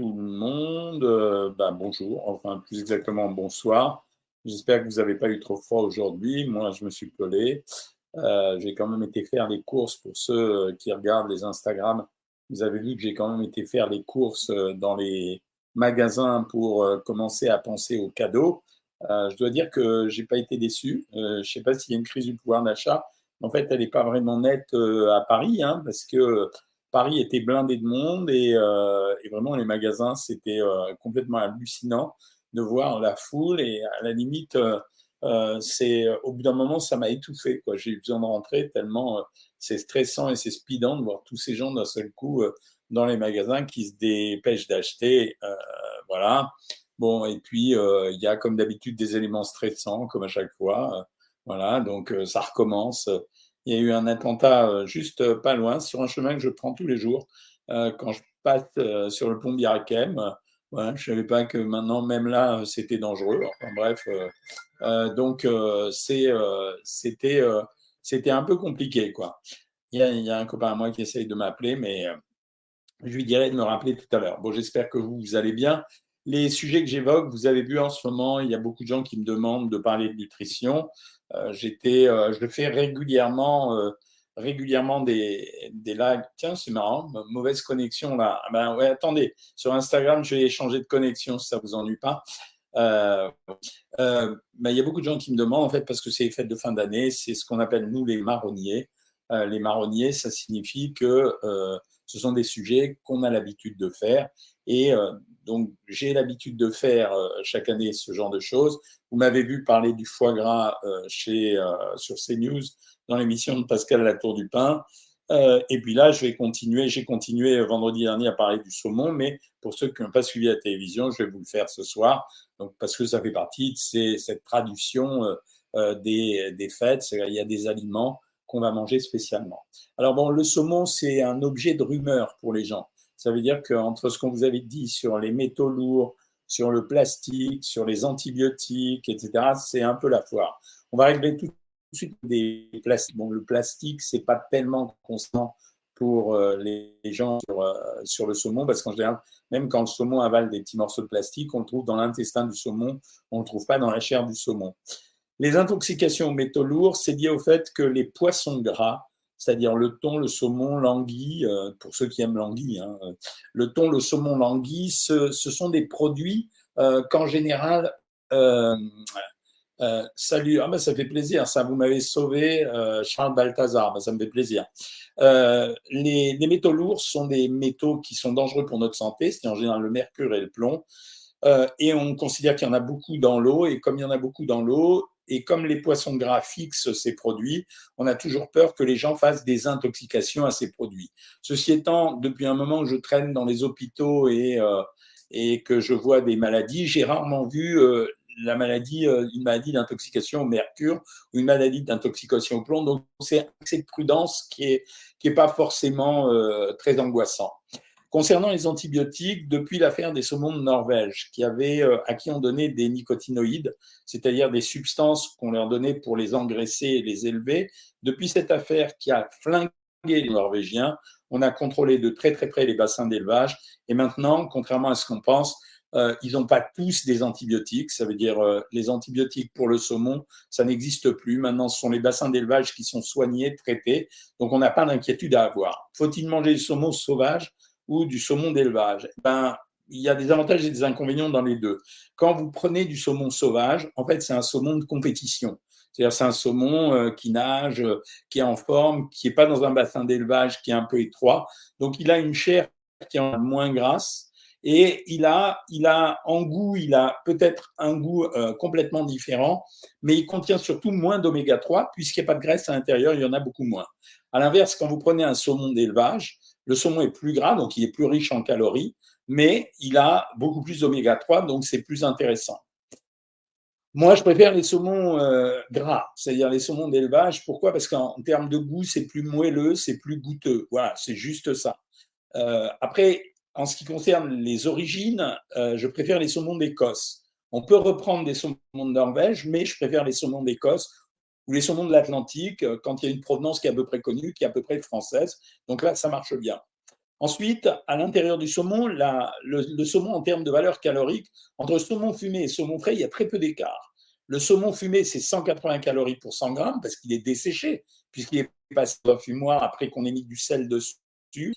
tout le monde. Euh, bah, bonjour, enfin plus exactement bonsoir. J'espère que vous n'avez pas eu trop froid aujourd'hui. Moi, je me suis pelé. Euh, j'ai quand même été faire les courses pour ceux qui regardent les Instagram. Vous avez vu que j'ai quand même été faire les courses dans les magasins pour commencer à penser aux cadeaux. je dois dire que j'ai pas été déçu. je ne sais pas s'il y a une crise du pouvoir d'achat. En fait, elle n'est pas vraiment nette à Paris, hein, parce que Paris était blindé de monde et, euh, vraiment les magasins, c'était euh, complètement hallucinant de voir la foule et à la limite, euh, c'est au bout d'un moment, ça m'a étouffé. Quoi. J'ai eu besoin de rentrer tellement c'est stressant et c'est speedant de voir tous ces gens d'un seul coup dans les magasins qui se dépêchent d'acheter. voilà. Bon, et puis il y a comme d'habitude des éléments stressants, comme à chaque fois. voilà, donc ça recommence. Il y a eu un attentat euh, juste euh, pas loin, sur un chemin que je prends tous les jours. Euh, quand je passe sur le pont Birakem, je ne savais pas que maintenant, même là, c'était dangereux. Bref, donc c'était un peu compliqué. quoi. Il y, a, un copain à moi qui essaye de m'appeler, mais je lui dirai de me rappeler tout à l'heure. Bon, j'espère que vous allez bien. Les sujets que j'évoque, vous avez vu en ce moment, il y a beaucoup de gens qui me demandent de parler de nutrition. Euh, j'étais, euh, je fais régulièrement, euh, régulièrement des, des lives. Tiens, c'est marrant, mauvaise connexion là. Ah ben ouais, attendez, sur Instagram, je vais changer de connexion si ça vous ennuie pas. Ben, il y a beaucoup de gens qui me demandent, en fait, parce que c'est les fêtes de fin d'année, c'est ce qu'on appelle, nous, les marronniers. Les marronniers, ça signifie que ce sont des sujets qu'on a l'habitude de faire. Et donc, j'ai l'habitude de faire chaque année ce genre de choses. Vous m'avez vu parler du foie gras euh, chez, euh, sur CNews dans l'émission de Pascal Latour du Pain. Euh, et puis là, je vais continuer. J'ai continué vendredi dernier à parler du saumon, mais pour ceux qui n'ont pas suivi la télévision, je vais vous le faire ce soir. Parce que ça fait partie de cette traduction des, des fêtes. Il y a des aliments qu'on va manger spécialement. Alors bon, le saumon, c'est un objet de rumeur pour les gens. Ça veut dire qu'entre ce qu'on vous avait dit sur les métaux lourds, sur le plastique, sur les antibiotiques, etc. C'est un peu la foire. On va régler tout de suite des plastiques. Bon, le plastique, c'est pas tellement constant pour euh, les gens sur, euh, sur le saumon, parce qu'en général, même quand le saumon avale des petits morceaux de plastique, on le trouve dans l'intestin du saumon, on ne le trouve pas dans la chair du saumon. Les intoxications aux métaux lourds, c'est lié au fait que les poissons gras c'est-à-dire le thon, le saumon, l'anguille, euh, pour ceux qui aiment l'anguille, hein, euh, le thon, le saumon, l'anguille, ce, sont des produits euh, qu'en général, salut, ah ben, ça fait plaisir, ça vous m'avez sauvé, Charles Balthazar, ben, ça me fait plaisir. Les, les, métaux lourds sont des métaux qui sont dangereux pour notre santé, c'est en général le mercure et le plomb. et on considère qu'il y en a beaucoup dans l'eau, et comme il y en a beaucoup dans l'eau, et comme les poissons gras fixent ces produits, on a toujours peur que les gens fassent des intoxications à ces produits. Ceci étant, depuis un moment je traîne dans les hôpitaux et, euh, et que je vois des maladies, j'ai rarement vu euh, la maladie, euh, une maladie d'intoxication au mercure ou une maladie d'intoxication au plomb. Donc, c'est cette prudence qui est, qui est pas forcément très angoissant. Concernant les antibiotiques, depuis l'affaire des saumons de Norvège, qui avait, euh, à qui on donnait des nicotinoïdes, c'est-à-dire des substances qu'on leur donnait pour les engraisser et les élever, depuis cette affaire qui a flingué les Norvégiens, on a contrôlé de très très près les bassins d'élevage. Et maintenant, contrairement à ce qu'on pense, euh, ils n'ont pas tous des antibiotiques. Ça veut dire euh, les antibiotiques pour le saumon, ça n'existe plus. Maintenant, ce sont les bassins d'élevage qui sont soignés, traités. Donc, on n'a pas d'inquiétude à avoir. Faut-il manger du saumon sauvage? Ou du saumon d'élevage eh ben, il y a des avantages et des inconvénients dans les deux. Quand vous prenez du saumon sauvage, en fait, c'est un saumon de compétition. C'est-à-dire, c'est un saumon euh, qui nage, euh, qui est en forme, qui n'est pas dans un bassin d'élevage qui est un peu étroit. Donc, il a une chair qui est moins grasse et il a, il a en goût, il a peut-être un goût euh, complètement différent, mais il contient surtout moins d'oméga 3 puisqu'il n'y a pas de graisse à l'intérieur, il y en a beaucoup moins. À l'inverse, quand vous prenez un saumon d'élevage, le saumon est plus gras, donc il est plus riche en calories, mais il a beaucoup plus d'oméga 3, donc c'est plus intéressant. Moi, je préfère les saumons euh, gras, c'est-à-dire les saumons d'élevage. Pourquoi? Parce qu'en termes de goût, c'est plus moelleux, c'est plus goûteux. Voilà, c'est juste ça. Euh, après, en ce qui concerne les origines, euh, je préfère les saumons d'Écosse. On peut reprendre des saumons de Norvège, mais je préfère les saumons d'Écosse ou les saumons de l'Atlantique, euh, quand il y a une provenance qui est à peu près connue, qui est à peu près française. Donc là, ça marche bien. Ensuite, à l'intérieur du saumon, le, saumon en termes de valeur calorique, entre saumon fumé et saumon frais, il y a très peu d'écart. Le saumon fumé, c'est 180 calories pour 100 grammes parce qu'il est desséché, puisqu'il est passé au fumoir après qu'on ait mis du sel dessus.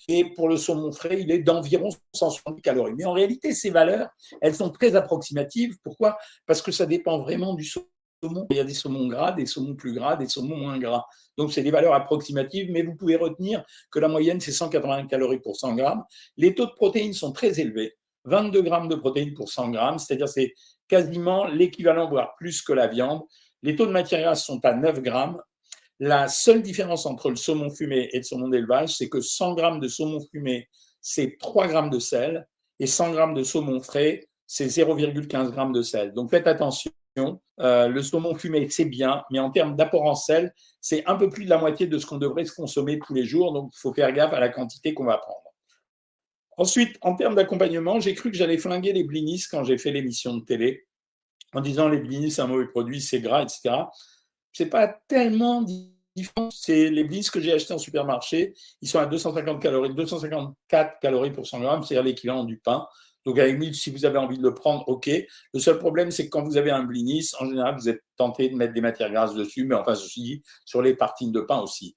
Et pour le saumon frais, il est d'environ 170 calories. Mais en réalité, ces valeurs, elles sont très approximatives. Pourquoi? Parce que ça dépend vraiment du saumon. Il y a des saumons gras, des saumons plus gras, des saumons moins gras. Donc, c'est des valeurs approximatives, mais vous pouvez retenir que la moyenne, c'est 180 calories pour 100 grammes. Les taux de protéines sont très élevés. 22 grammes de protéines pour 100 grammes, c'est-à-dire c'est quasiment l'équivalent, voire plus que la viande. Les taux de matière grasse sont à 9 grammes. La seule différence entre le saumon fumé et le saumon d'élevage, c'est que 100 grammes de saumon fumé, c'est 3 grammes de sel, et 100 grammes de saumon frais, c'est 0,15 grammes de sel. Donc faites attention. Euh, le saumon fumé, c'est bien, mais en termes d'apport en sel, c'est un peu plus de la moitié de ce qu'on devrait se consommer tous les jours. Donc, il faut faire gaffe à la quantité qu'on va prendre. Ensuite, en termes d'accompagnement, j'ai cru que j'allais flinguer les blinis quand j'ai fait l'émission de télé, en disant les blinis, c'est un mauvais produit, c'est gras, etc. C'est pas tellement différent. C'est les blinis que j'ai achetés en supermarché. Ils sont à 250 calories, 254 calories pour 100 grammes, c'est-à-dire l'équivalent du pain. Donc, à la si vous avez envie de le prendre, OK. Le seul problème, c'est que quand vous avez un blinis, en général, vous êtes tenté de mettre des matières grasses dessus, mais enfin, aussi sur les parties de pain aussi.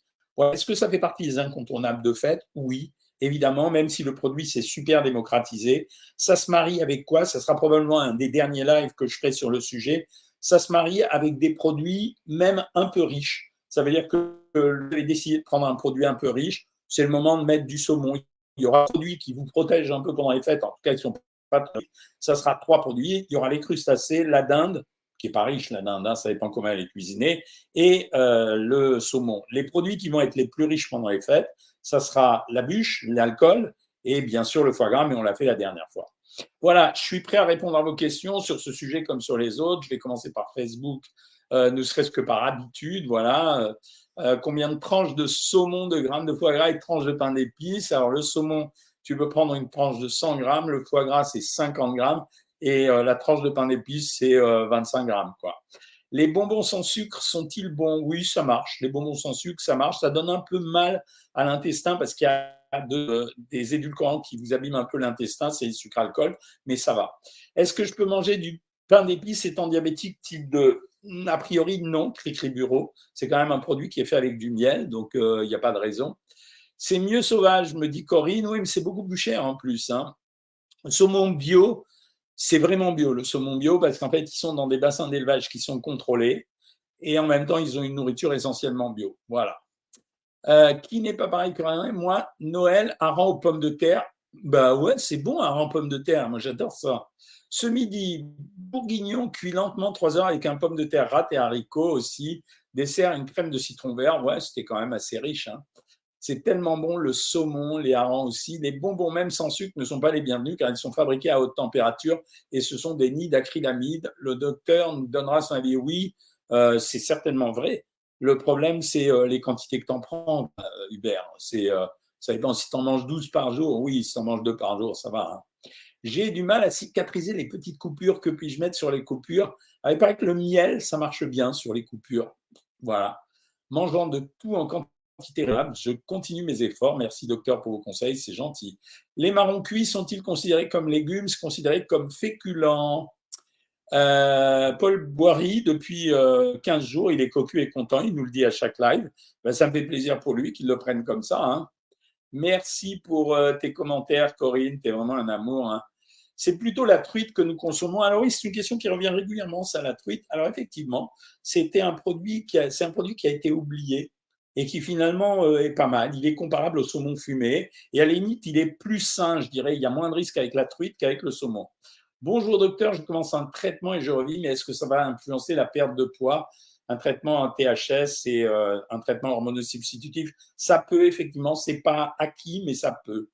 Est-ce que ça fait partie des incontournables de fait? Oui, évidemment, même si le produit s'est super démocratisé. Ça se marie avec quoi? Ça sera probablement un des derniers lives que je ferai sur le sujet. Ça se marie avec des produits même un peu riches. Ça veut dire que vous avez décidé de prendre un produit un peu riche. C'est le moment de mettre du saumon il y aura un produit qui vous protège un peu pendant les fêtes, en tout cas, ils sont pas Ça sera trois produits. Il y aura les crustacés, la dinde, qui est pas riche, la dinde, hein, ça dépend comment elle est cuisinée, et euh, le saumon. Les produits qui vont être les plus riches pendant les fêtes, ça sera la bûche, l'alcool et bien sûr le foie gras, mais on l'a fait la dernière fois. Voilà, je suis prêt à répondre à vos questions sur ce sujet comme sur les autres. Je vais commencer par Facebook, euh, ne serait-ce que par habitude. Voilà. Euh, combien de tranches de saumon, de grammes de foie gras et de tranches de pain d'épices? Alors, le saumon, tu peux prendre une tranche de 100 grammes, le foie gras, c'est 50 grammes, et euh, la tranche de pain d'épices, c'est 25 euh, grammes. Quoi. Les bonbons sans sucre sont-ils bons? Oui, ça marche. Les bonbons sans sucre, ça marche. Ça donne un peu mal à l'intestin parce qu'il y a des édulcorants qui vous abîment un peu l'intestin, c'est le sucre alcool, mais ça va. Est-ce que je peux manger du pain d'épices étant diabétique type 2 a priori, non, Cricri Bureau. C'est quand même un produit qui est fait avec du miel, donc euh, il n'y a pas de raison. C'est mieux sauvage, me dit Corinne. Oui, mais c'est beaucoup plus cher en plus. Hein. Le saumon bio, c'est vraiment bio, le saumon bio, parce qu'en fait, ils sont dans des bassins d'élevage qui sont contrôlés et en même temps, ils ont une nourriture essentiellement bio. Voilà. Euh, qui n'est pas pareil que rien Moi, Noël, un rang aux pommes de terre. Bah ouais, c'est bon, un rang aux pommes de terre. Moi, j'adore ça. Ce midi, bourguignon cuit lentement 3 heures avec un pomme de terre rate et haricots aussi. Dessert, une crème de citron vert. Ouais, c'était quand même assez riche. Hein. C'est tellement bon, le saumon, les harengs aussi. Les bonbons, même sans sucre, ne sont pas les bienvenus car ils sont fabriqués à haute température et ce sont des nids d'acrylamide. Le docteur nous donnera son avis. Oui, euh, c'est certainement vrai. Le problème, c'est euh, les quantités que tu en prends, euh, Hubert. C'est, ça dépend si tu en manges 12 par jour. Oui, si tu en manges 2 par jour, ça va. Hein. J'ai du mal à cicatriser les petites coupures. Que puis-je mettre sur les coupures ah, Il paraît que le miel, ça marche bien sur les coupures. Voilà. Mangeant de tout en quantité raisonnable, je continue mes efforts. Merci docteur pour vos conseils, c'est gentil. Les marrons cuits sont-ils considérés comme légumes, considérés comme féculents? Euh, Paul Boiry, depuis 15 euh, jours, il est cocu et content, il nous le dit à chaque live. Ben, ça me fait plaisir pour lui qu'il le prenne comme ça. Hein. Merci pour euh, tes commentaires, Corinne. Tu es vraiment un amour. Hein. C'est plutôt la truite que nous consommons. Alors oui, c'est une question qui revient régulièrement, ça, la truite. Alors effectivement, c'était un produit qui a, c'est un produit qui a été oublié et qui finalement euh, est pas mal. Il est comparable au saumon fumé et à la limite, il est plus sain, je dirais. Il y a moins de risques avec la truite qu'avec le saumon. Bonjour docteur, je commence un traitement et je revis, mais est-ce que ça va influencer la perte de poids? Un traitement en THS et euh, un traitement hormonosubstitutif, ça peut effectivement, c'est pas acquis, mais ça peut.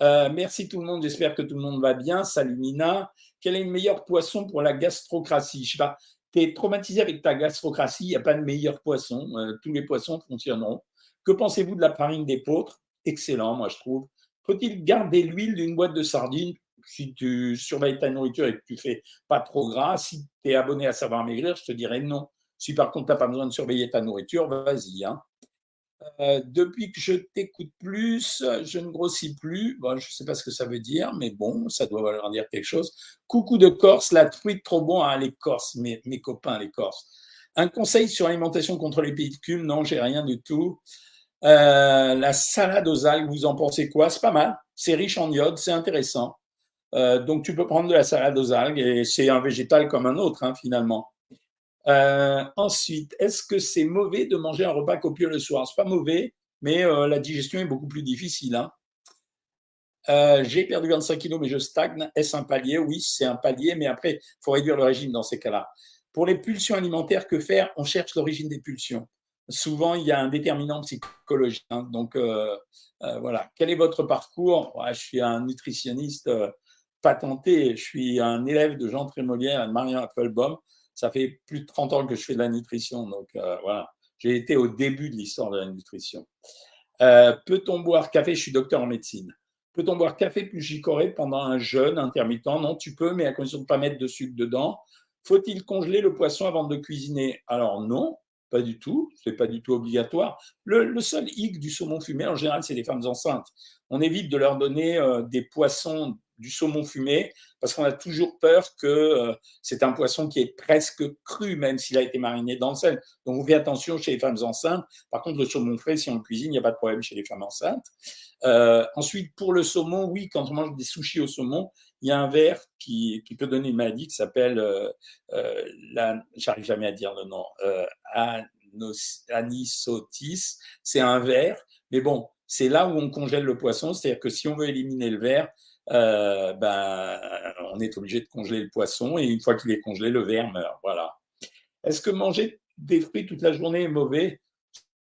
Euh, merci tout le monde, j'espère que tout le monde va bien. Salut Nina. Quel est le meilleur poisson pour la gastrocratie? Je sais pas, tu es traumatisé avec ta gastrocratie, il n'y a pas de meilleur poisson, euh, tous les poissons fonctionneront. Que pensez-vous de la farine d'épeautre Excellent, moi je trouve. Faut-il garder l'huile d'une boîte de sardines? Si tu surveilles ta nourriture et que tu fais pas trop gras Si tu es abonné à Savoir Maigrir, je te dirais non. Si par contre, tu n'as pas besoin de surveiller ta nourriture, vas-y. Hein. Euh, depuis que je t'écoute plus, je ne grossis plus. Je ne sais pas ce que ça veut dire, mais bon, ça doit vouloir dire quelque chose. Coucou de Corse, la truite trop bon à les Corses, mes, copains les Corses. Un conseil sur l'alimentation contre les pellicules Non, j'ai rien du tout. Euh, la salade aux algues, vous en pensez quoi? C'est pas mal. C'est riche en iode, c'est intéressant. Euh, donc tu peux prendre de la salade aux algues et c'est un végétal comme un autre hein, finalement. Euh, ensuite, est-ce que c'est mauvais de manger un repas copieux le soir? C'est pas mauvais, mais euh, la digestion est beaucoup plus difficile. Hein. Euh, j'ai perdu 25 kilos, mais je stagne. Est-ce un palier? Oui, c'est un palier, mais après, il faut réduire le régime dans ces cas-là. Pour les pulsions alimentaires, que faire? On cherche l'origine des pulsions. Souvent, il y a un déterminant psychologique. Hein. donc, voilà. Quel est votre parcours? Je suis un nutritionniste patenté. Je suis un élève de Jean Trémolière et de Marion Applebaum ça fait plus de 30 ans que je fais de la nutrition. Donc euh, voilà, j'ai été au début de l'histoire de la nutrition. Euh, peut-on boire café? Je suis docteur en médecine. Peut-on boire café plus gicoré pendant un jeûne intermittent? Non, tu peux, mais à condition de ne pas mettre de sucre dedans. Faut-il congeler le poisson avant de cuisiner? Alors non, pas du tout. C'est pas du tout obligatoire. Le, seul hic du saumon fumé, en général, c'est les femmes enceintes. On évite de leur donner euh, des poissons du saumon fumé parce qu'on a toujours peur que euh, c'est un poisson qui est presque cru, même s'il a été mariné dans le sel. Donc, on fait attention chez les femmes enceintes. Par contre, le saumon frais, si on le cuisine, il n'y a pas de problème chez les femmes enceintes. Euh, ensuite, pour le saumon, oui, quand on mange des sushis au saumon, il y a un verre qui, qui peut donner une maladie qui s'appelle, euh, euh j'arrive jamais à dire le nom, anisotis. C'est un verre, mais bon, c'est là où on congèle le poisson. C'est-à-dire que si on veut éliminer le verre, euh, ben, on est obligé de congeler le poisson et une fois qu'il est congelé, le verre meurt. Voilà. Est-ce que manger des fruits toute la journée est mauvais?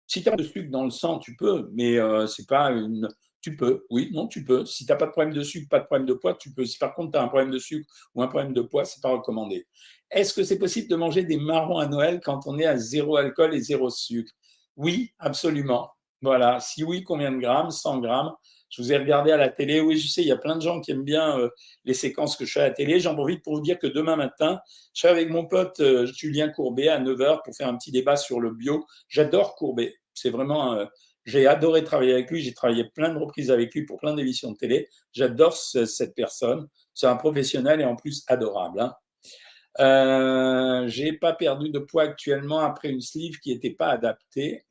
Si tu as de sucre dans le sang, tu peux, mais euh, c'est pas une. Tu peux, oui, non, tu peux. Si tu n'as pas de problème de sucre, pas de problème de poids, tu peux. Si par contre tu as un problème de sucre ou un problème de poids, c'est pas recommandé. Est-ce que c'est possible de manger des marrons à Noël quand on est à zéro alcool et zéro sucre? Oui, absolument. Voilà. Si oui, combien de grammes? 100 grammes. Je vous ai regardé à la télé. Oui, je sais, il y a plein de gens qui aiment bien euh, les séquences que je fais à la télé. J'en profite pour vous dire que demain matin, je serai avec mon pote euh, Julien Courbet à 9h pour faire un petit débat sur le bio. J'adore Courbet. C'est vraiment. Euh, j'ai adoré travailler avec lui. J'ai travaillé plein de reprises avec lui pour plein d'émissions de télé. J'adore cette personne. C'est un professionnel et en plus adorable. Hein. Euh, j'ai pas perdu de poids actuellement après une sleeve qui n'était pas adaptée.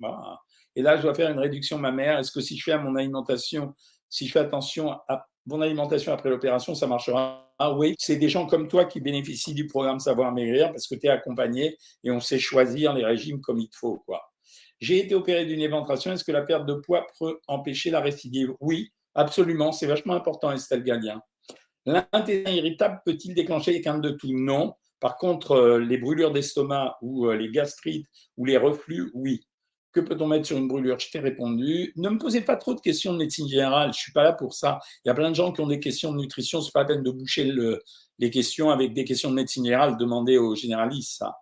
Et là, je dois faire une réduction mammaire. Est-ce que si je fais mon alimentation, si je fais attention à mon alimentation après l'opération, ça marchera? Ah oui, c'est des gens comme toi qui bénéficient du programme Savoir Maigrir parce que tu es accompagné et on sait choisir les régimes comme il faut. quoi. J'ai été opéré d'une éventration. Est-ce que la perte de poids peut empêcher la récidive? Oui, absolument. C'est vachement important, Estelle Gallien. L'intestin irritable peut-il déclencher les quintes de tout? Non. Par contre, euh, les brûlures d'estomac ou euh, les gastrites ou les reflux, oui. Que peut-on mettre sur une brûlure? Je t'ai répondu. Ne me posez pas trop de questions de médecine générale. Je suis pas là pour ça. Il y a plein de gens qui ont des questions de nutrition. C'est pas la peine de boucher les questions avec des questions de médecine générale. Demandez aux généralistes ça.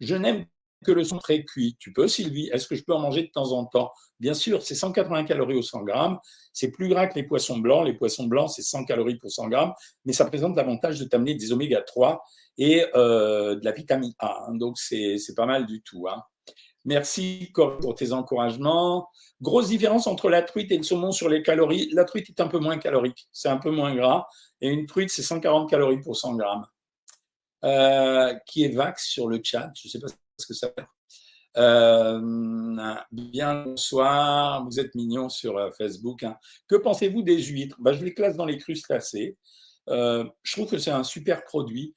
Je n'aime que le son très cuit. Tu peux, Sylvie Est-ce que je peux en manger de temps en temps? Bien sûr, c'est 180 calories au 100 grammes. C'est plus gras que les poissons blancs. Les poissons blancs, c'est 100 calories pour 100 grammes, mais ça présente l'avantage de t'amener des oméga 3 et euh, de la vitamine A. Hein. donc, c'est pas mal du tout. Hein. Merci pour tes encouragements. Grosse différence entre la truite et le saumon sur les calories. La truite est un peu moins calorique, c'est un peu moins gras. Et une truite, c'est 140 calories pour 100 grammes. Euh, qui est Vax sur le chat Je ne sais pas ce que ça fait. Euh, bien, bonsoir. Vous êtes mignon sur euh, Facebook. Hein. Que pensez-vous des huîtres? Bah, Je les classe dans les crustacés. Euh, je trouve que c'est un super produit.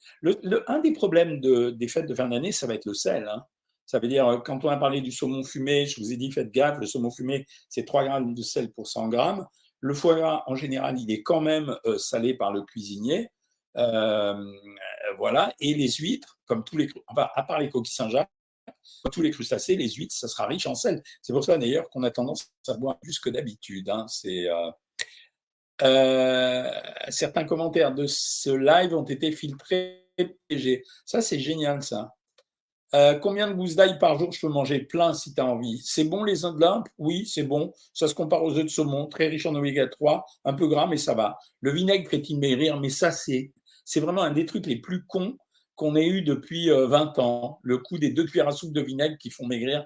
Un des problèmes de, des fêtes de fin d'année, ça va être le sel. Hein. Ça veut dire, quand on a parlé du saumon fumé, je vous ai dit, faites gaffe, le saumon fumé, c'est 3 grammes de sel pour 100 grammes. Le foie gras, en général, il est quand même euh, salé par le cuisinier. Euh, voilà. Et les huîtres, comme tous les, enfin, à part les coquilles Saint-Jacques, tous les crustacés, les huîtres, ça sera riche en sel. C'est pour ça d'ailleurs qu'on a tendance à boire plus que d'habitude. Hein. C'est euh, certains commentaires de ce live ont été filtrés. Ça, c'est génial, ça. Euh, combien de gousses d'ail par jour je peux manger plein si tu as envie? C'est bon les œufs Oui, c'est bon. Ça se compare aux œufs de saumon, très riche en oméga 3, un peu gras, mais ça va. Le vinaigre fait-il maigrir? Mais ça, c'est, c'est vraiment un des trucs les plus cons qu'on ait eu depuis 20 euh, ans. Le coup des deux cuillères à soupe de vinaigre qui font maigrir,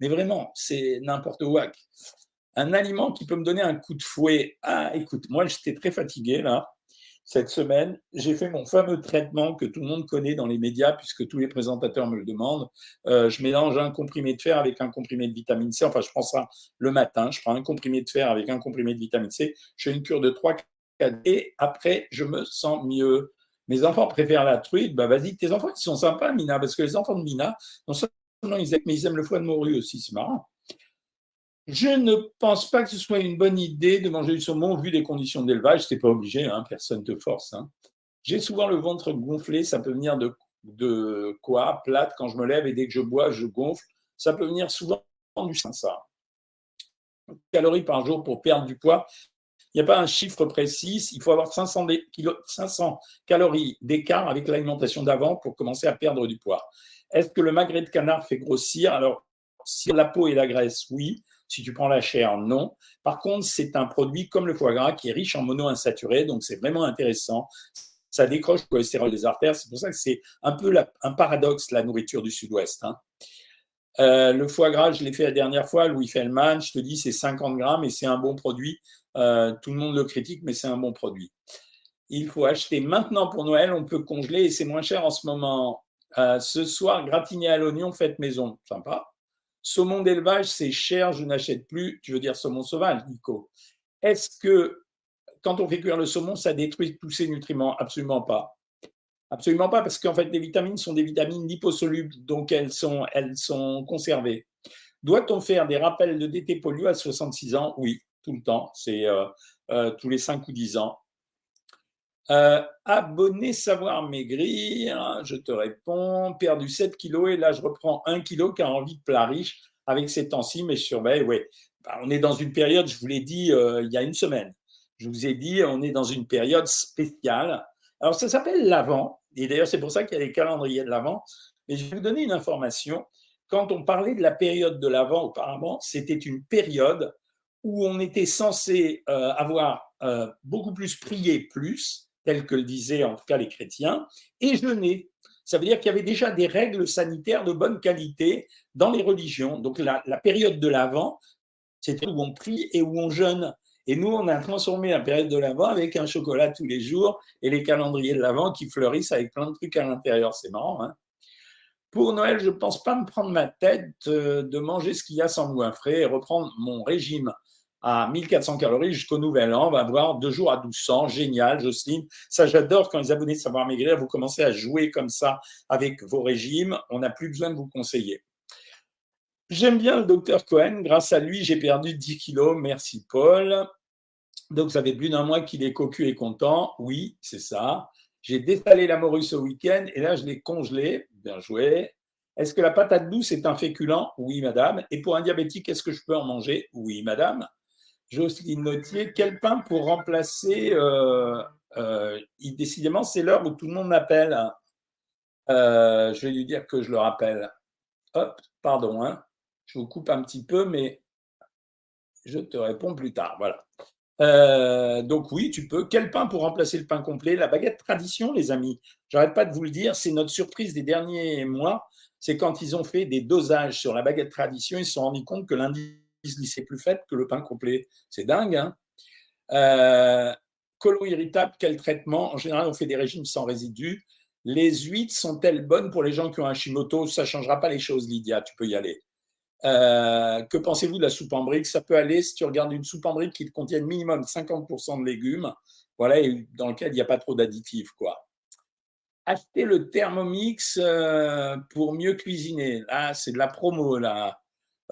Mais vraiment, c'est n'importe où. Un aliment qui peut me donner un coup de fouet. Ah, écoute, moi, j'étais très fatigué là cette semaine, j'ai fait mon fameux traitement que tout le monde connaît dans les médias, puisque tous les présentateurs me le demandent. Euh, je mélange un comprimé de fer avec un comprimé de vitamine C. Enfin, je prends ça le matin. Je prends un comprimé de fer avec un comprimé de vitamine C. Je fais une cure de 3 4 et après, je me sens mieux. Mes enfants préfèrent la truite. Bah, vas-y, tes enfants, ils sont sympas, Mina, parce que les enfants de Mina, non seulement ils aiment, mais ils aiment le foie de morue aussi. C'est marrant. Je ne pense pas que ce soit une bonne idée de manger du saumon vu les conditions d'élevage. C'est pas obligé, hein, personne te force. Hein. J'ai souvent le ventre gonflé, ça peut venir de, quoi? Plate quand je me lève et dès que je bois, je gonfle. Ça peut venir souvent du sein, ça. Calories par jour pour perdre du poids. Il n'y a pas un chiffre précis. Il faut avoir 500, 500 calories d'écart avec l'alimentation d'avant pour commencer à perdre du poids. Est-ce que le magret de canard fait grossir? Alors, si la peau et la graisse, oui. Si tu prends la chair, non. Par contre, c'est un produit comme le foie gras qui est riche en monoinsaturés, donc c'est vraiment intéressant. Ça décroche le cholestérol des artères. C'est pour ça que c'est un peu un paradoxe, la nourriture du sud-ouest. Hein. Euh, le foie gras, je l'ai fait la dernière fois, Louis Fellman, je te dis c'est 50 grammes et c'est un bon produit. Euh, tout le monde le critique, mais c'est un bon produit. Il faut acheter maintenant pour Noël, on peut congeler et c'est moins cher en ce moment. Euh, ce soir, gratiné à l'oignon, faites maison. Sympa. Saumon d'élevage, c'est cher, je n'achète plus. Tu veux dire saumon sauvage, Nico. Est-ce que quand on fait cuire le saumon, ça détruit tous ces nutriments? Absolument pas. Absolument pas, parce qu'en fait, les vitamines sont des vitamines liposolubles, donc elles sont, elles sont conservées. Doit-on faire des rappels de DT polio à 66 ans? Oui, tout le temps. C'est euh, euh, tous les 5 ou 10 ans. Euh, abonné savoir maigrir, je te réponds, perdu 7 kilos et là je reprends 1 kilo car envie de plat riche avec ces temps-ci, mais je surveille, oui. Bah, on est dans une période, je vous l'ai dit euh, il y a une semaine, je vous ai dit, on est dans une période spéciale. Alors ça s'appelle l'Avent, et d'ailleurs c'est pour ça qu'il y a les calendriers de l'Avent, mais je vais vous donner une information. Quand on parlait de la période de l'Avent auparavant, c'était une période où on était censé euh, avoir beaucoup plus prié plus, tel que le disaient en tout cas les chrétiens, et jeûner. Ça veut dire qu'il y avait déjà des règles sanitaires de bonne qualité dans les religions. Donc la, période de l'Avent, c'était où on prie et où on jeûne. Et nous, on a transformé la période de l'Avent avec un chocolat tous les jours et les calendriers de l'Avent qui fleurissent avec plein de trucs à l'intérieur. C'est marrant. Hein pour Noël, je ne pense pas me prendre ma tête euh, de manger ce qu'il y a sans moins frais et reprendre mon régime à 1400 calories jusqu'au nouvel an. On va avoir deux jours à 1200. Génial, Jocelyne. Ça, j'adore quand les abonnés de Savoir Maigrir, vous commencez à jouer comme ça avec vos régimes. On n'a plus besoin de vous conseiller. J'aime bien le docteur Cohen. Grâce à lui, j'ai perdu 10 kilos. Merci, Paul. Donc, ça fait plus d'un mois qu'il est cocu et content. Oui, c'est ça. J'ai détalé la morue ce week-end et là, je l'ai congelé. Bien joué. Est-ce que la patate douce est un féculent Oui, madame. Et pour un diabétique, est-ce que je peux en manger? Oui, madame. Jocelyne Nautier, quel pain pour remplacer euh, euh, Décidément, c'est l'heure où tout le monde m'appelle. Euh, je vais lui dire que je le rappelle. Hop, pardon, hein. je vous coupe un petit peu, mais je te réponds plus tard. Voilà. donc oui, tu peux. Quel pain pour remplacer le pain complet? La baguette tradition, les amis. J'arrête pas de vous le dire, c'est notre surprise des derniers mois. C'est quand ils ont fait des dosages sur la baguette tradition, ils se sont rendus compte que lundi c'est plus fait que le pain complet. C'est dingue. Hein euh, colo irritable, quel traitement? En général, on fait des régimes sans résidus. Les huîtres sont-elles bonnes pour les gens qui ont un Hashimoto? Ça ne changera pas les choses, Lydia, tu peux y aller. Euh, que pensez-vous de la soupe en briques? Ça peut aller si tu regardes une soupe en briques qui contient minimum 50% de légumes, voilà, dans lequel il n'y a pas trop d'additifs, quoi. Acheter le Thermomix euh, pour mieux cuisiner. Là, c'est de la promo, là.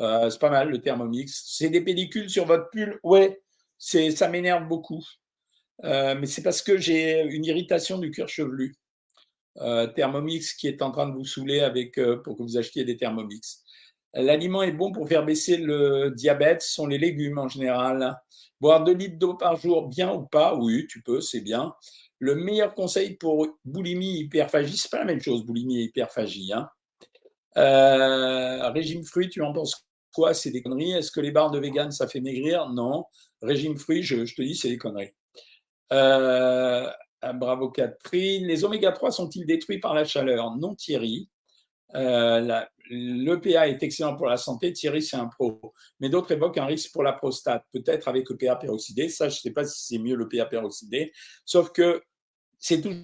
Euh, c'est pas mal le Thermomix. C'est des pellicules sur votre pull Ouais, c'est, ça m'énerve beaucoup. Euh, mais c'est parce que j'ai une irritation du cuir chevelu. Euh, Thermomix qui est en train de vous saouler avec, pour que vous achetiez des Thermomix. L'aliment est bon pour faire baisser le diabète, ce sont les légumes en général. Boire 2 litres d'eau par jour, bien ou pas? Oui, tu peux, c'est bien. Le meilleur conseil pour boulimie, hyperphagie, c'est pas la même chose, boulimie et hyperphagie. Hein. Régime fruit, tu en penses quoi? C'est des conneries? Est-ce que les barres de vegan, ça fait maigrir? Non. Régime fruit, je, te dis, c'est des conneries. Euh, bravo Catherine. Les oméga 3 sont-ils détruits par la chaleur? Non Thierry. Euh, l'EPA est excellent pour la santé, Thierry, c'est un pro. Mais d'autres évoquent un risque pour la prostate, peut-être avec l'EPA peroxydé. Ça, je ne sais pas si c'est mieux l'EPA peroxydé. Sauf que c'est toujours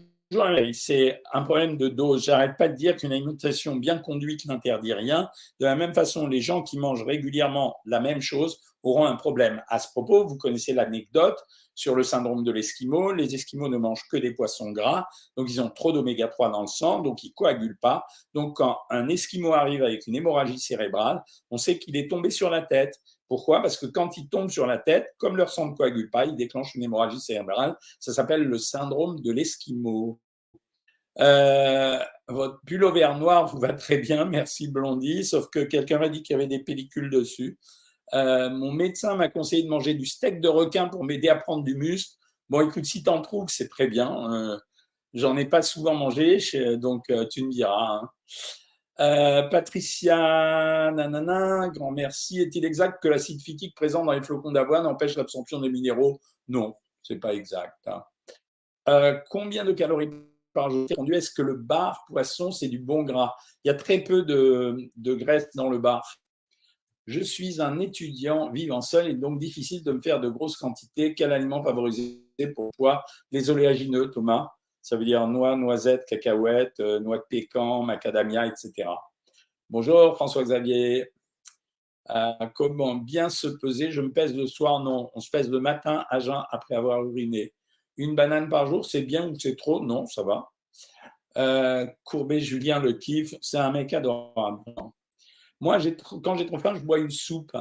c'est un problème de dose. J'arrête pas de dire qu'une alimentation bien conduite n'interdit rien. De la même façon, les gens qui mangent régulièrement la même chose auront un problème. À ce propos, vous connaissez l'anecdote sur le syndrome de l'Esquimau. Les Esquimaux ne mangent que des poissons gras, donc ils ont trop d'oméga 3 dans le sang, donc ils coagulent pas. Donc quand un Esquimau arrive avec une hémorragie cérébrale, on sait qu'il est tombé sur la tête. Pourquoi? Parce que quand il tombe sur la tête, comme leur sang ne coagule pas, il déclenche une hémorragie cérébrale. Ça s'appelle le syndrome de l'Esquimau. Euh, votre pull noir vous va très bien, merci Blondie, sauf que quelqu'un m'a dit qu'il y avait des pellicules dessus. Euh, mon médecin m'a conseillé de manger du steak de requin pour m'aider à prendre du muscle. Bon, écoute, si t'en trouves, c'est très bien. Euh, j'en ai pas souvent mangé, donc euh, tu me diras. Hein. Patricia, grand merci. Est-il exact que l'acide phytique présent dans les flocons d'avoine empêche l'absorption des minéraux? Non, c'est pas exact. Hein. combien de calories par jour Est-ce que le bar poisson, c'est du bon gras? Il y a très peu de graisse dans le bar. Je suis un étudiant vivant seul et donc difficile de me faire de grosses quantités. Quel aliment favoriser pour toi Les oléagineux, Thomas. Ça veut dire noix, noisettes, cacahuètes, euh, noix de pécan, macadamia, etc. Bonjour François-Xavier. Euh, comment bien se peser? Je me pèse le soir? Non. On se pèse le matin à jeun après avoir uriné. Une banane par jour, c'est bien ou c'est trop? Non, ça va. Euh, Courbet Julien le kiffe. C'est un mec adorable. Moi, quand j'ai trop faim, je bois une soupe.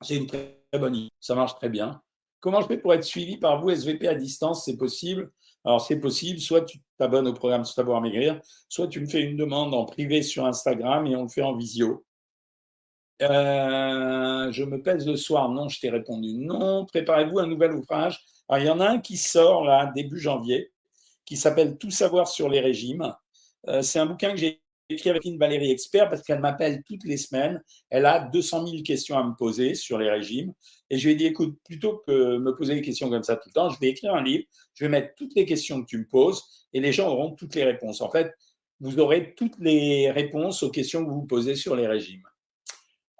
C'est une très bonne idée. Ça marche très bien. Comment je fais pour être suivi par vous, SVP à distance? C'est possible? Alors, c'est possible. Soit tu t'abonnes au programme Savoir Maigrir, soit tu me fais une demande en privé sur Instagram et on le fait en visio. Euh, je me pèse le soir. Non, je t'ai répondu non. Préparez-vous un nouvel ouvrage. Alors, il y en a un qui sort là, début janvier, qui s'appelle Tout savoir sur les régimes. Euh, c'est un bouquin que j'ai écrit avec une Valérie Expert parce qu'elle m'appelle toutes les semaines. Elle a 200 000 questions à me poser sur les régimes. Et je lui ai dit, écoute, plutôt que me poser des questions comme ça tout le temps, je vais écrire un livre, je vais mettre toutes les questions que tu me poses et les gens auront toutes les réponses. En fait, vous aurez toutes les réponses aux questions que vous vous posez sur les régimes.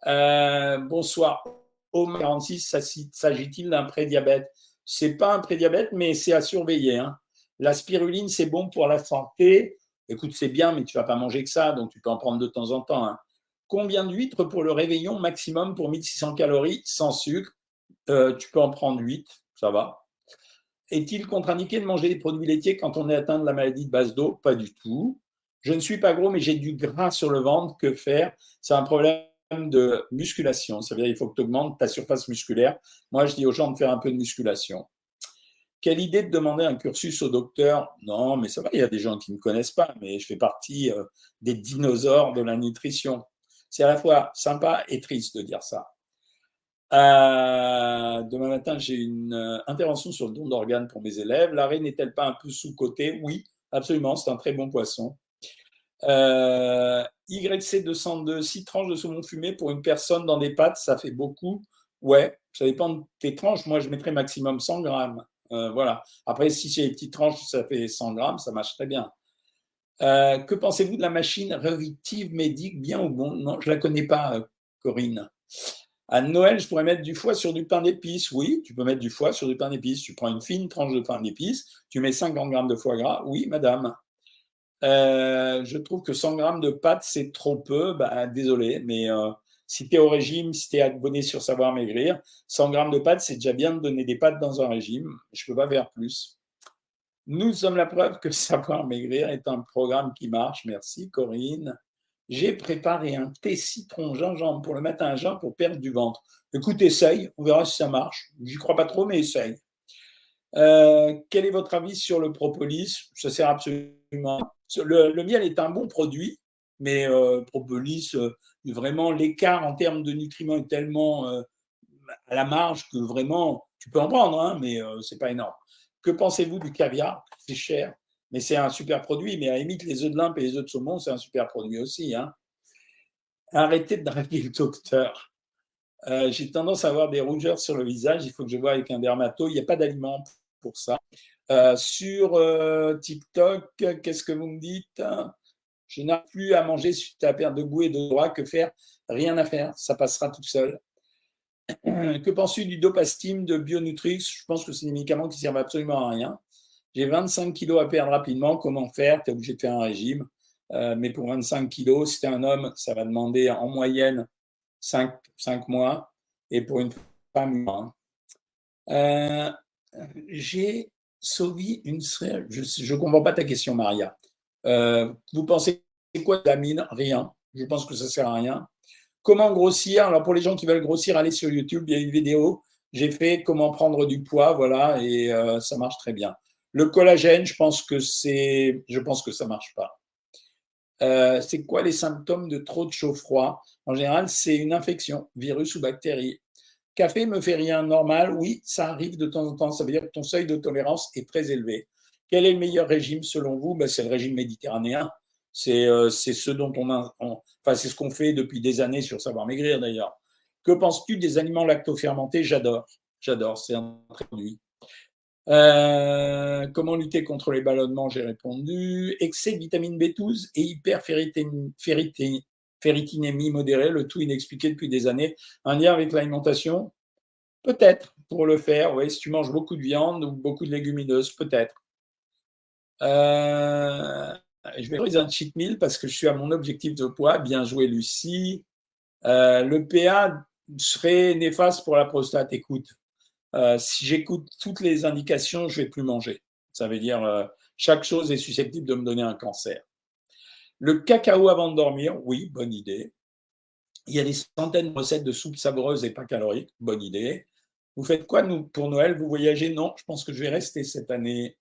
Euh, bonsoir. Au 46, s'agit-il d'un prédiabète? C'est pas un prédiabète, mais c'est à surveiller. Hein. La spiruline, c'est bon pour la santé écoute, c'est bien, mais tu vas pas manger que ça, donc tu peux en prendre de temps en temps. Hein. Combien d'huîtres pour le réveillon maximum pour 1600 calories sans sucre? Euh, Tu peux en prendre 8, ça va. Est-il contre-indiqué de manger des produits laitiers quand on est atteint de la maladie de base d'eau? Pas du tout. Je ne suis pas gros, mais j'ai du gras sur le ventre. Que faire? C'est un problème de musculation. Ça veut dire qu'il faut que tu augmentes ta surface musculaire. Moi, je dis aux gens de faire un peu de musculation. Quelle idée de demander un cursus au docteur? Non, mais ça va, il y a des gens qui ne connaissent pas, mais je fais partie euh, des dinosaures de la nutrition. C'est à la fois sympa et triste de dire ça. Euh, demain matin, j'ai une euh, intervention sur le don d'organes pour mes élèves. L'arrêt n'est-elle pas un peu sous-côté? Oui, absolument, c'est un très bon poisson. YC202, 6 tranches de saumon fumé pour une personne dans des pâtes, ça fait beaucoup? Ouais, ça dépend de tes tranches. Moi, je mettrais maximum 100 grammes. Euh, voilà. Après, si c'est des petites tranches, ça fait 100 grammes, ça marche très bien. Euh, que pensez-vous de la machine Revitive Médic Bien ou bon? Non, je la connais pas, euh, Corinne. À Noël, je pourrais mettre du foie sur du pain d'épices. Oui, tu peux mettre du foie sur du pain d'épices. Tu prends une fine tranche de pain d'épices, tu mets 50 grammes de foie gras. Oui, madame. je trouve que 100 grammes de pâtes, c'est trop peu. Bah, désolé, mais si tu es au régime, si tu es abonné sur Savoir Maigrir, 100 grammes de pâtes, c'est déjà bien de donner des pâtes dans un régime. Je ne peux pas faire plus. Nous sommes la preuve que Savoir Maigrir est un programme qui marche. Merci Corinne. J'ai préparé un thé citron gingembre pour le matin à jeun pour perdre du ventre. Écoute, essaye, on verra si ça marche. J'y crois pas trop, mais essaye. Euh, quel est votre avis sur le propolis? Ça sert absolument. Le, miel est un bon produit, mais euh, propolis, euh, vraiment l'écart en termes de nutriments est tellement euh, à la marge que vraiment tu peux en prendre, hein, mais c'est pas énorme. Que pensez-vous du caviar? C'est cher, mais c'est un super produit. Mais à la limite, les œufs de limpe et les œufs de saumon, c'est un super produit aussi. Hein. Arrêtez de draguer le docteur. J'ai tendance à avoir des rougeurs sur le visage. Il faut que je vois avec un dermato. Il n'y a pas d'aliment pour ça. sur TikTok, qu'est-ce que vous me dites Je n'ai plus à manger si tu as perdre de goût et de droit que faire? Rien à faire, ça passera tout seul. Que penses-tu du dopastime de Bionutrix? Je pense que c'est des médicaments qui servent absolument à rien. J'ai 25 kilos à perdre rapidement. Comment faire? Tu es obligé de faire un régime. Euh, mais pour 25 kilos, si tu es un homme, ça va demander en moyenne 5, 5 mois. Et pour une femme, euh, J'ai sauvé une Je ne comprends pas ta question, Maria. Euh, vous pensez quoi de la mine? Rien. Je pense que ça sert à rien. Comment grossir? Alors pour les gens qui veulent grossir, allez sur YouTube, il y a une vidéo. J'ai fait comment prendre du poids, voilà, et euh, ça marche très bien. Le collagène, je pense que c'est, je pense que ça marche pas. Euh, c'est quoi les symptômes de trop de chaud-froid En général, c'est une infection, virus ou bactérie. Café me fait rien normal? Oui, ça arrive de temps en temps. Ça veut dire que ton seuil de tolérance est très élevé. Quel est le meilleur régime selon vous? Ben, C'est le régime méditerranéen. C'est euh, ce dont on a, enfin ce qu'on fait depuis des années sur Savoir Maigrir d'ailleurs. Que penses-tu des aliments lactofermentés? J'adore, j'adore, c'est un produit. Euh, comment lutter contre les ballonnements? J'ai répondu. Excès de vitamine B12 et hyperféritinémie modérée, le tout inexpliqué depuis des années. Un lien avec l'alimentation? Peut-être pour le faire, oui, si tu manges beaucoup de viande ou beaucoup de légumineuses, peut-être. Euh, je vais un cheat meal parce que je suis à mon objectif de poids. Bien joué, Lucie. Euh, le PA serait néfaste pour la prostate. Écoute, euh, si j'écoute toutes les indications, je vais plus manger. Ça veut dire euh, chaque chose est susceptible de me donner un cancer. Le cacao avant de dormir, oui, bonne idée. Il y a des centaines de recettes de soupes savoureuses et pas caloriques, bonne idée. Vous faites quoi nous, pour Noël? Vous voyagez? Non, je pense que je vais rester cette année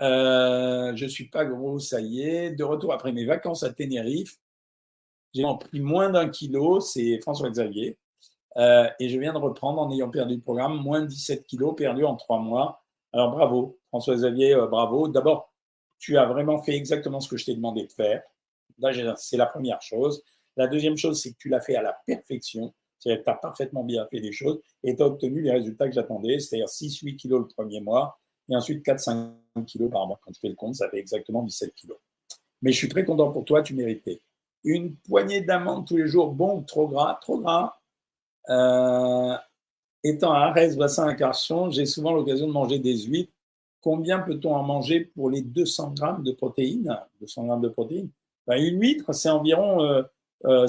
euh, je suis pas gros, ça y est. De retour après mes vacances à Tenerife, j'ai pris moins d'un kilo, c'est François Xavier. Euh, et je viens de reprendre en ayant perdu le programme, moins 17 kilos perdus en trois mois. Alors bravo, François Xavier, euh, bravo. D'abord, tu as vraiment fait exactement ce que je t'ai demandé de faire. Là, c'est la première chose. La deuxième chose, c'est que tu l'as fait à la perfection. C'est-à-dire que tu as parfaitement bien fait les choses et tu as obtenu les résultats que j'attendais, c'est-à-dire 6-8 kilos le premier mois et ensuite 4-5 par mois. Quand tu fais le compte, ça fait exactement 17 kilos. Mais je suis très content pour toi, tu méritais. Une poignée d'amandes tous les jours, bon, trop gras, trop gras. Euh, étant à Arès, bassin à j'ai souvent l'occasion de manger des huîtres. Combien peut-on en manger pour les 200 grammes de protéines? 200 grammes de protéines? Ben, Une huître, c'est environ 16% euh,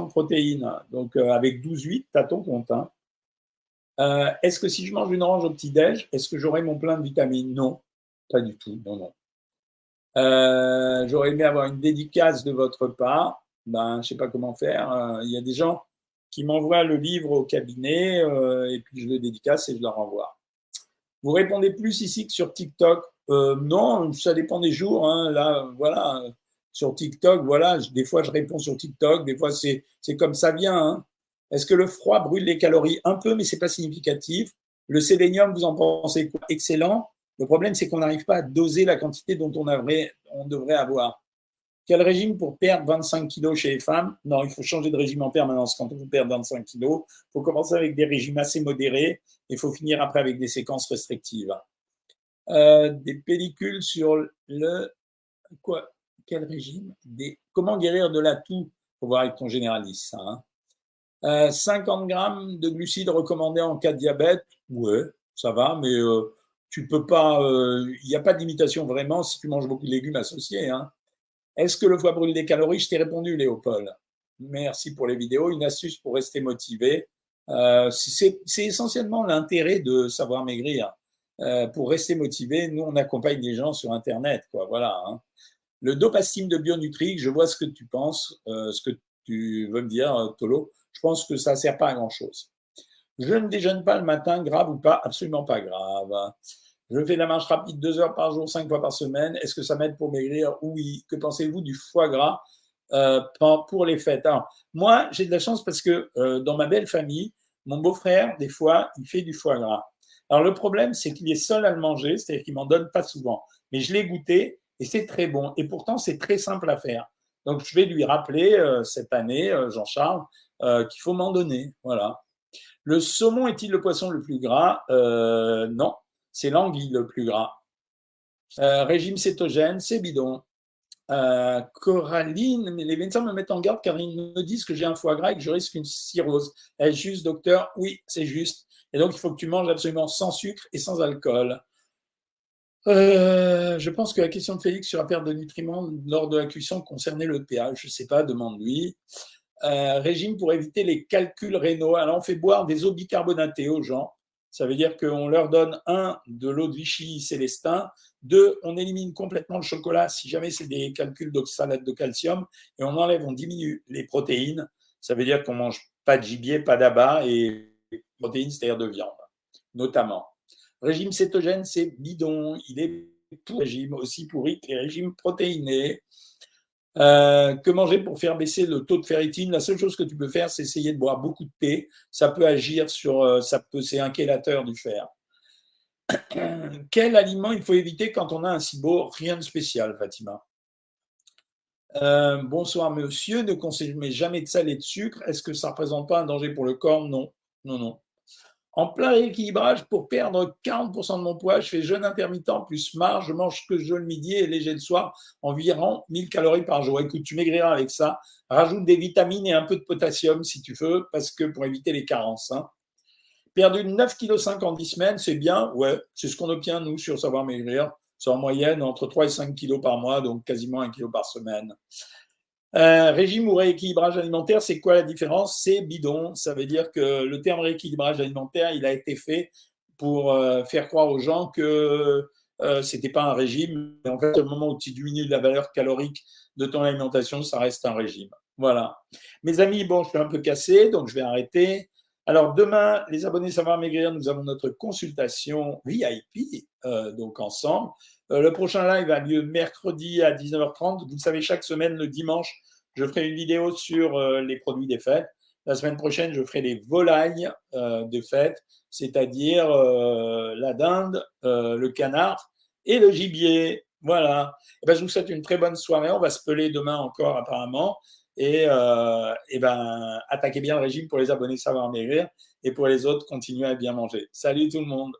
euh, de protéines. Donc, avec 12 huîtres, tu as ton compte. Hein. Est-ce que si je mange une orange au petit-déj, est-ce que j'aurai mon plein de vitamines? Non, pas du tout. Non, non. Euh, j'aurais aimé avoir une dédicace de votre part. Ben, je ne sais pas comment faire. Euh, il y a des gens qui m'envoient le livre au cabinet et puis je le dédicace et je leur envoie. Vous répondez plus ici que sur TikTok? Non, ça dépend des jours. Hein. Là, voilà, sur TikTok, voilà, des fois je réponds sur TikTok, des fois c'est comme ça vient. Hein. Est-ce que le froid brûle les calories Un peu, mais c'est pas significatif? Le sélénium, vous en pensez quoi? Excellent. Le problème, c'est qu'on n'arrive pas à doser la quantité dont on, devrait avoir. Quel régime pour perdre 25 kilos chez les femmes? Non, il faut changer de régime en permanence quand on perdre 25 kilos. Il faut commencer avec des régimes assez modérés et il faut finir après avec des séquences restrictives. Euh, des pellicules sur le quoi Quel régime? Comment guérir de la toux? Faut voir avec ton généraliste. Hein 50 euh, grammes de glucides recommandés en cas de diabète, ouais, ça va, mais euh, tu peux pas, euh, il n'y a pas de limitation vraiment si tu manges beaucoup de légumes associés. Hein. Est-ce que le foie brûle des calories? Je t'ai répondu, Léopold. Merci pour les vidéos. Une astuce pour rester motivé. c'est essentiellement l'intérêt de savoir maigrir. pour rester motivé, nous, on accompagne les gens sur Internet. Quoi, voilà, hein. Le dopastime de Bionutrix, je vois ce que tu penses, ce que tu veux me dire, Tolo je pense que ça ne sert pas à grand-chose. Je ne déjeune pas le matin, grave ou pas? Absolument pas grave. Je fais la marche rapide deux heures par jour, cinq fois par semaine. Est-ce que ça m'aide pour maigrir? Oui. Que pensez-vous du foie gras euh, pour les fêtes? Moi, j'ai de la chance parce que euh, dans ma belle famille, mon beau-frère, des fois, il fait du foie gras. Alors le problème, c'est qu'il est seul à le manger, c'est-à-dire qu'il m'en donne pas souvent. Mais je l'ai goûté et c'est très bon. Et pourtant, c'est très simple à faire. Donc je vais lui rappeler euh, cette année, Jean-Charles, euh, qu'il faut m'en donner. Voilà. Le saumon est-il le poisson le plus gras? Euh, Non, c'est l'anguille le plus gras. Euh, régime cétogène, c'est bidon. Euh, Coraline, les médecins me mettent en garde car ils me disent que j'ai un foie gras et que je risque une cirrhose. Est-ce juste, docteur? Oui, c'est juste. Et donc, il faut que tu manges absolument sans sucre et sans alcool. Je pense que la question de Félix sur la perte de nutriments lors de la cuisson concernait le pH. Je ne sais pas, demande-lui. Euh, régime pour éviter les calculs rénaux. Alors, on fait boire des eaux bicarbonatées aux gens. Ça veut dire qu'on leur donne, un, de l'eau de Vichy Célestin, deux, on élimine complètement le chocolat si jamais c'est des calculs d'oxalate de calcium, et on enlève, on diminue les protéines. Ça veut dire qu'on mange pas de gibier, pas d'abat et protéines, c'est-à-dire de viande, notamment. Régime cétogène, c'est bidon. Il est tout régime, aussi pourri que les régimes protéinés. Euh, que manger pour faire baisser le taux de ferritine? La seule chose que tu peux faire, c'est essayer de boire beaucoup de thé. Ça peut agir sur, euh, ça peut, c'est un chélateur du fer. Quel aliment il faut éviter quand on a un SIBO? Rien de spécial, Fatima. Euh, bonsoir monsieur, ne consommez jamais de sel et de sucre. Est-ce que ça ne représente pas un danger pour le corps? Non, non, non. En plein rééquilibrage, pour perdre 40% de mon poids, je fais jeûne intermittent plus marge, je mange que je le midi et léger le soir, environ 1000 calories par jour. Écoute, tu maigriras avec ça. Rajoute des vitamines et un peu de potassium si tu veux, parce que pour éviter les carences. Hein. Perdu 9,5 kg en 10 semaines, c'est bien. Ouais, c'est ce qu'on obtient, nous, sur Savoir Maigrir. C'est en moyenne entre 3 et 5 kg par mois, donc quasiment 1 kg par semaine. Euh, régime ou rééquilibrage alimentaire, c'est quoi la différence? C'est bidon. Ça veut dire que le terme rééquilibrage alimentaire, il a été fait pour euh, faire croire aux gens que euh, c'était pas un régime. Mais en fait, au moment où tu diminues la valeur calorique de ton alimentation, ça reste un régime. Voilà. Mes amis, bon, je suis un peu cassé, donc je vais arrêter. Alors demain, les abonnés Savoir Maigrir, nous avons notre consultation VIP, euh, donc ensemble. Euh, le prochain live a lieu mercredi à 19h30. Vous le savez, chaque semaine, le dimanche, je ferai une vidéo sur euh, les produits des fêtes. La semaine prochaine, je ferai les volailles de fête, c'est-à-dire la dinde, le canard et le gibier. Voilà. Et eh ben, je vous souhaite une très bonne soirée. On va se peler demain encore apparemment. Et, et ben, attaquez bien le régime pour les abonnés Savoir Maigrir et pour les autres, continuez à bien manger. Salut tout le monde.